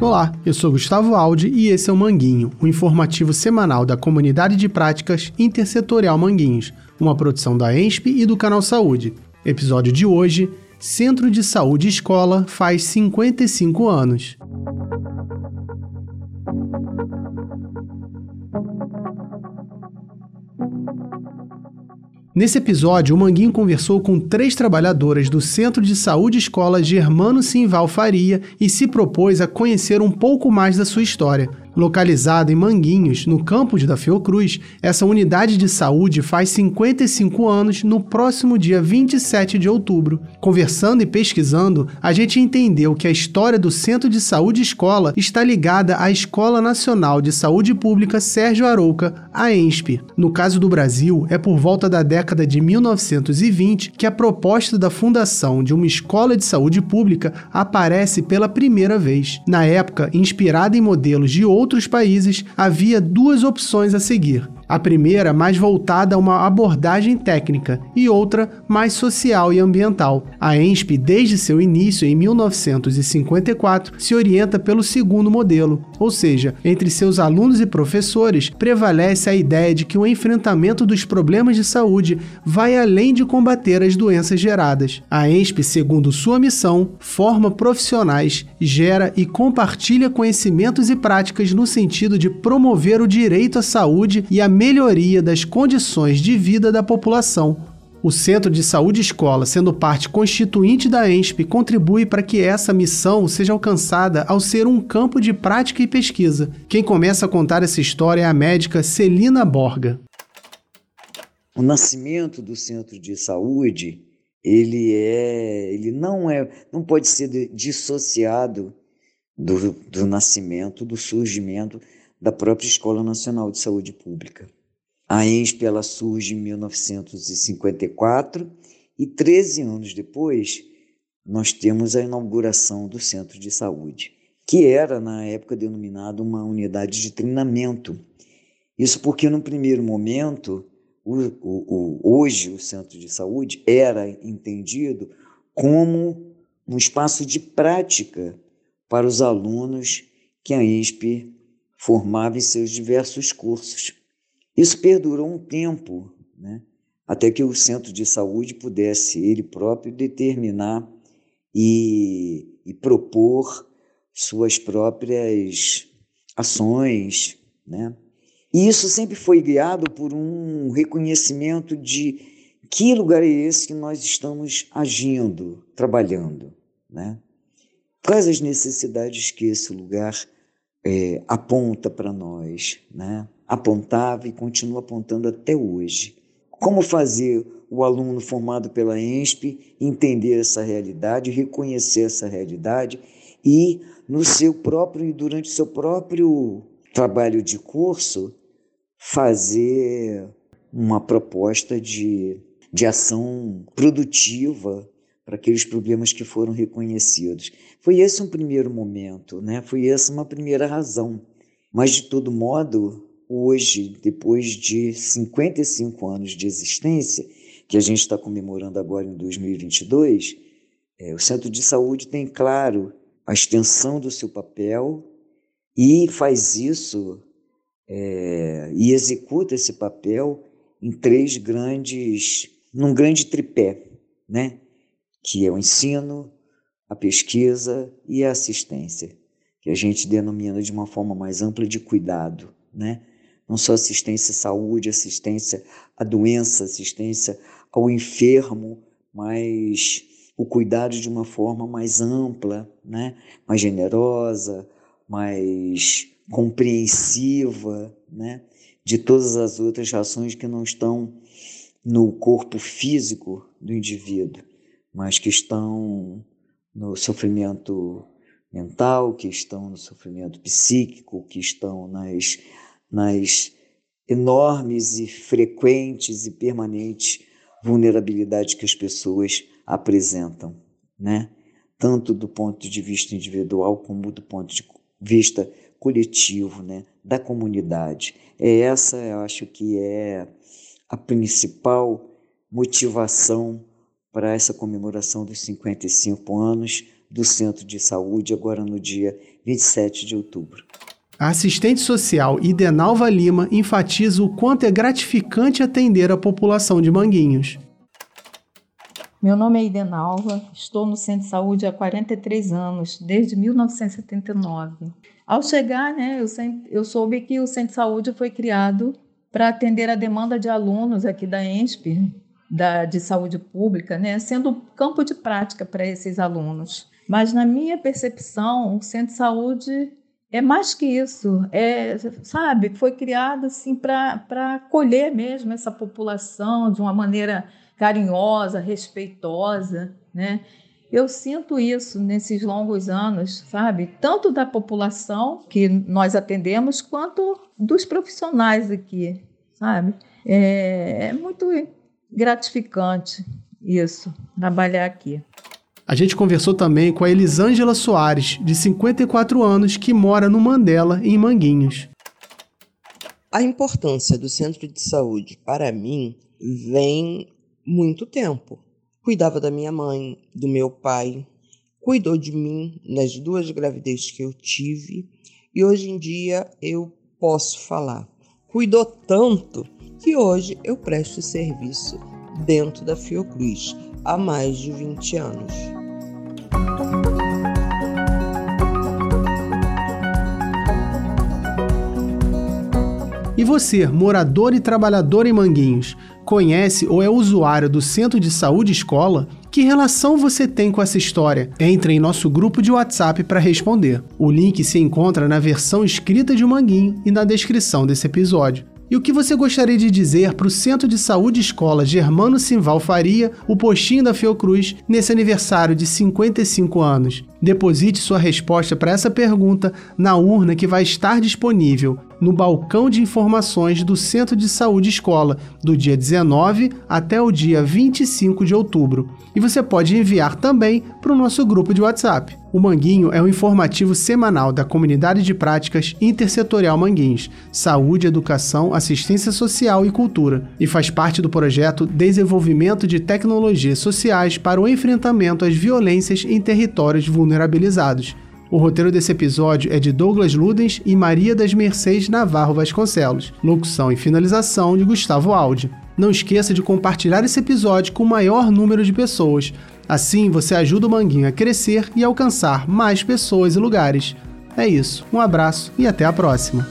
Olá, eu sou Gustavo Aldi e esse é o Manguinho, o informativo semanal da Comunidade de Práticas Intersetorial Manguinhos, uma produção da ENSP e do Canal Saúde. Episódio de hoje: Centro de Saúde Escola faz 55 anos. Nesse episódio, o Manguinho conversou com três trabalhadoras do Centro de Saúde Escola Germano Simval Faria e se propôs a conhecer um pouco mais da sua história. Localizada em Manguinhos, no campus da Fiocruz, essa unidade de saúde faz 55 anos no próximo dia 27 de outubro. Conversando e pesquisando, a gente entendeu que a história do Centro de Saúde Escola está ligada à Escola Nacional de Saúde Pública Sérgio Arouca, a ENSP. No caso do Brasil, é por volta da década de 1920 que a proposta da fundação de uma escola de saúde pública aparece pela primeira vez. Na época, inspirada em modelos de outros países, havia duas opções a seguir. A primeira mais voltada a uma abordagem técnica e outra mais social e ambiental. A ENSP, desde seu início em 1954, se orienta pelo segundo modelo, ou seja, entre seus alunos e professores prevalece a ideia de que o enfrentamento dos problemas de saúde vai além de combater as doenças geradas. A ENSP, segundo sua missão, forma profissionais, gera e compartilha conhecimentos e práticas no sentido de promover o direito à saúde e a melhoria das condições de vida da população. O Centro de Saúde Escola, sendo parte constituinte da ENSP, contribui para que essa missão seja alcançada ao ser um campo de prática e pesquisa. Quem começa a contar essa história é a médica Celina Borga. O nascimento do Centro de Saúde, ele é, ele não é, não pode ser dissociado do, do nascimento, do surgimento da própria Escola Nacional de Saúde Pública. A ENSP ela surge em 1954 e 13 anos depois nós temos a inauguração do Centro de Saúde, que era na época denominado uma unidade de treinamento. Isso porque no primeiro momento, o, o, o, hoje o Centro de Saúde era entendido como um espaço de prática para os alunos que a ENSP formava em seus diversos cursos. Isso perdurou um tempo, né? até que o centro de saúde pudesse ele próprio determinar e, e propor suas próprias ações. Né? E isso sempre foi guiado por um reconhecimento de que lugar é esse que nós estamos agindo, trabalhando. Né? Quais as necessidades que esse lugar é, aponta para nós, né? apontava e continua apontando até hoje. Como fazer o aluno formado pela ENSP entender essa realidade, reconhecer essa realidade e no seu próprio e durante o seu próprio trabalho de curso fazer uma proposta de, de ação produtiva para aqueles problemas que foram reconhecidos. Foi esse um primeiro momento, né? Foi essa uma primeira razão. Mas de todo modo, hoje, depois de 55 anos de existência, que a gente está comemorando agora em 2022, é, o Centro de Saúde tem claro a extensão do seu papel e faz isso é, e executa esse papel em três grandes, num grande tripé, né? Que é o ensino, a pesquisa e a assistência, que a gente denomina de uma forma mais ampla de cuidado, né? Não só assistência à saúde, assistência à doença, assistência ao enfermo, mas o cuidado de uma forma mais ampla, né? mais generosa, mais compreensiva, né? de todas as outras ações que não estão no corpo físico do indivíduo mas que estão no sofrimento mental, que estão no sofrimento psíquico, que estão nas, nas enormes e frequentes e permanentes vulnerabilidades que as pessoas apresentam, né? Tanto do ponto de vista individual como do ponto de vista coletivo, né? Da comunidade. É essa, eu acho que é a principal motivação para essa comemoração dos 55 anos do Centro de Saúde, agora no dia 27 de outubro. A assistente social Idenalva Lima enfatiza o quanto é gratificante atender a população de Manguinhos. Meu nome é Idenalva, estou no Centro de Saúde há 43 anos, desde 1979. Ao chegar, né, eu, sempre, eu soube que o Centro de Saúde foi criado para atender a demanda de alunos aqui da ENSP, da, de saúde pública, né, sendo campo de prática para esses alunos. Mas, na minha percepção, o Centro de Saúde é mais que isso, é, sabe, foi criado assim para acolher mesmo essa população de uma maneira carinhosa, respeitosa, né? Eu sinto isso nesses longos anos, sabe? Tanto da população que nós atendemos, quanto dos profissionais aqui, sabe? É, é muito gratificante isso, trabalhar aqui. A gente conversou também com a Elisângela Soares, de 54 anos, que mora no Mandela, em Manguinhos. A importância do centro de saúde para mim vem muito tempo. Cuidava da minha mãe, do meu pai, cuidou de mim nas duas gravidezes que eu tive e hoje em dia eu posso falar. Cuidou tanto que hoje eu presto serviço dentro da Fiocruz há mais de 20 anos. E você, morador e trabalhador em Manguinhos, conhece ou é usuário do Centro de Saúde Escola? Que relação você tem com essa história? Entre em nosso grupo de WhatsApp para responder. O link se encontra na versão escrita de Manguinho e na descrição desse episódio. E o que você gostaria de dizer para o Centro de Saúde Escola Germano Simval Faria, o postinho da Fiocruz, nesse aniversário de 55 anos? Deposite sua resposta para essa pergunta na urna que vai estar disponível no balcão de informações do Centro de Saúde Escola, do dia 19 até o dia 25 de outubro. E você pode enviar também para o nosso grupo de WhatsApp. O Manguinho é um informativo semanal da Comunidade de Práticas Intersetorial Manguinhos, Saúde, Educação, Assistência Social e Cultura, e faz parte do projeto Desenvolvimento de Tecnologias Sociais para o Enfrentamento às Violências em Territórios Vulnerabilizados o roteiro desse episódio é de Douglas Ludens e Maria das Mercês Navarro Vasconcelos. Locução e finalização de Gustavo Aldi. Não esqueça de compartilhar esse episódio com o maior número de pessoas. Assim você ajuda o Manguinho a crescer e alcançar mais pessoas e lugares. É isso, um abraço e até a próxima.